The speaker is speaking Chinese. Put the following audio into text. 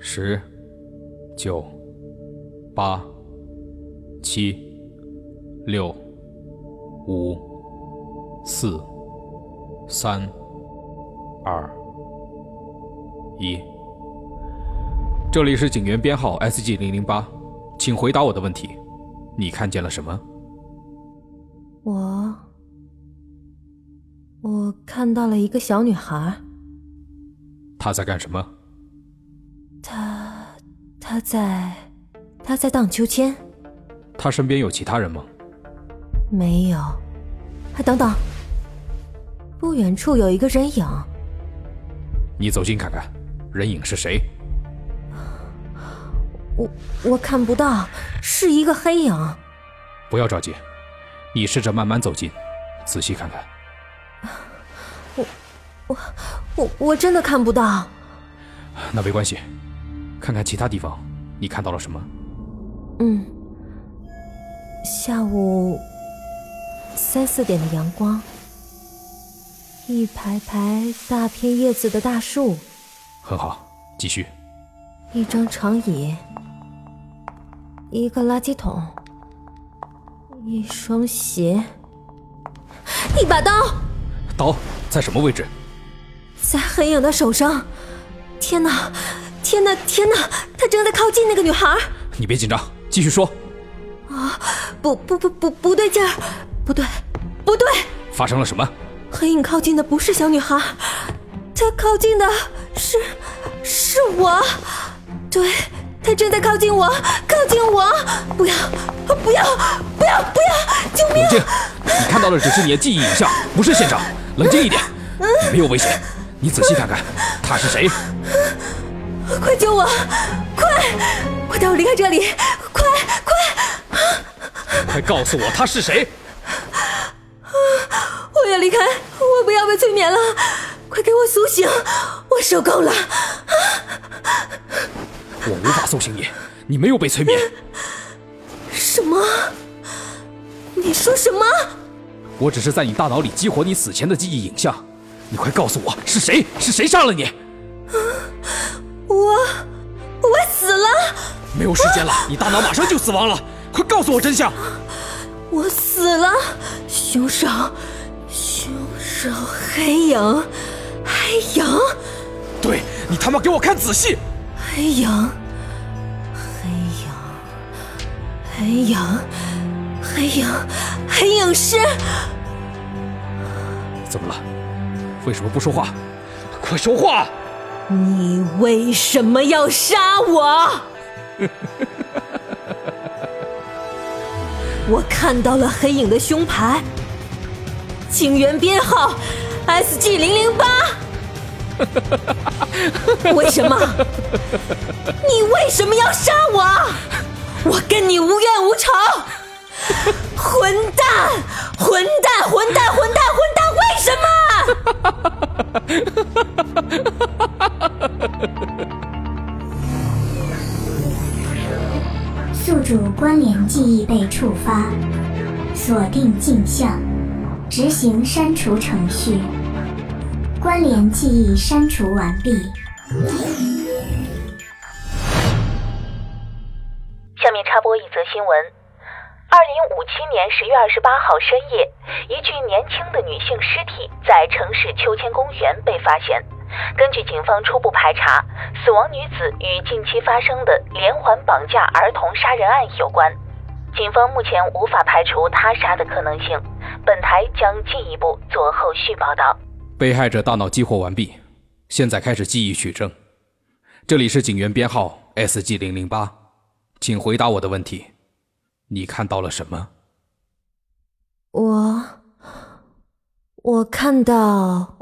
十、九、八、七、六、五、四、三、二、一。这里是警员编号 SG 零零八，请回答我的问题。你看见了什么？我我看到了一个小女孩，她在干什么？她她在他在荡秋千，他身边有其他人吗？没有。哎，等等，不远处有一个人影，你走近看看，人影是谁？我我看不到，是一个黑影。不要着急，你试着慢慢走近，仔细看看。我我我我真的看不到。那没关系，看看其他地方，你看到了什么？嗯，下午三四点的阳光，一排排大片叶子的大树，很好，继续。一张长椅，一个垃圾桶，一双鞋，一把刀，刀在什么位置？在黑影的手上。天哪，天哪，天哪！他正在靠近那个女孩。你别紧张，继续说。啊，不不不不不对劲儿，不对，不对！发生了什么？黑影靠近的不是小女孩，他靠近的是是我。对，他正在靠近我，靠近我！不要，不要，不要，不要！救命！冷静，你看到的只是你的记忆影像，不是现场。冷静一点，你没有危险。你仔细看看，他是谁？快救我！快，快带我离开这里！快，快！快告诉我他是谁！我要离开，我不要被催眠了！快给我苏醒！我受够了！我无法苏醒你，你没有被催眠。什么？你说什么？我只是在你大脑里激活你死前的记忆影像。你快告诉我是谁？是谁杀了你？没有时间了，你大脑马上就死亡了！快告诉我真相！我死了！凶手，凶手，黑影，黑影！对你他妈给我看仔细！黑影，黑影，黑影，黑影，黑影师！怎么了？为什么不说话？快说话！你为什么要杀我？我看到了黑影的胸牌，警员编号 SG 零零八。为什么？你为什么要杀我？我跟你无冤无仇！混蛋！混蛋！混蛋！混蛋！混蛋！为什么？主关联记忆被触发，锁定镜像，执行删除程序。关联记忆删除完毕。下面插播一则新闻：二零五七年十月二十八号深夜，一具年轻的女性尸体在城市秋千公园被发现。根据警方初步排查，死亡女子与近期发生的连环绑架儿童杀人案有关。警方目前无法排除他杀的可能性，本台将进一步做后续报道。被害者大脑激活完毕，现在开始记忆取证。这里是警员编号 SG 零零八，请回答我的问题。你看到了什么？我我看到。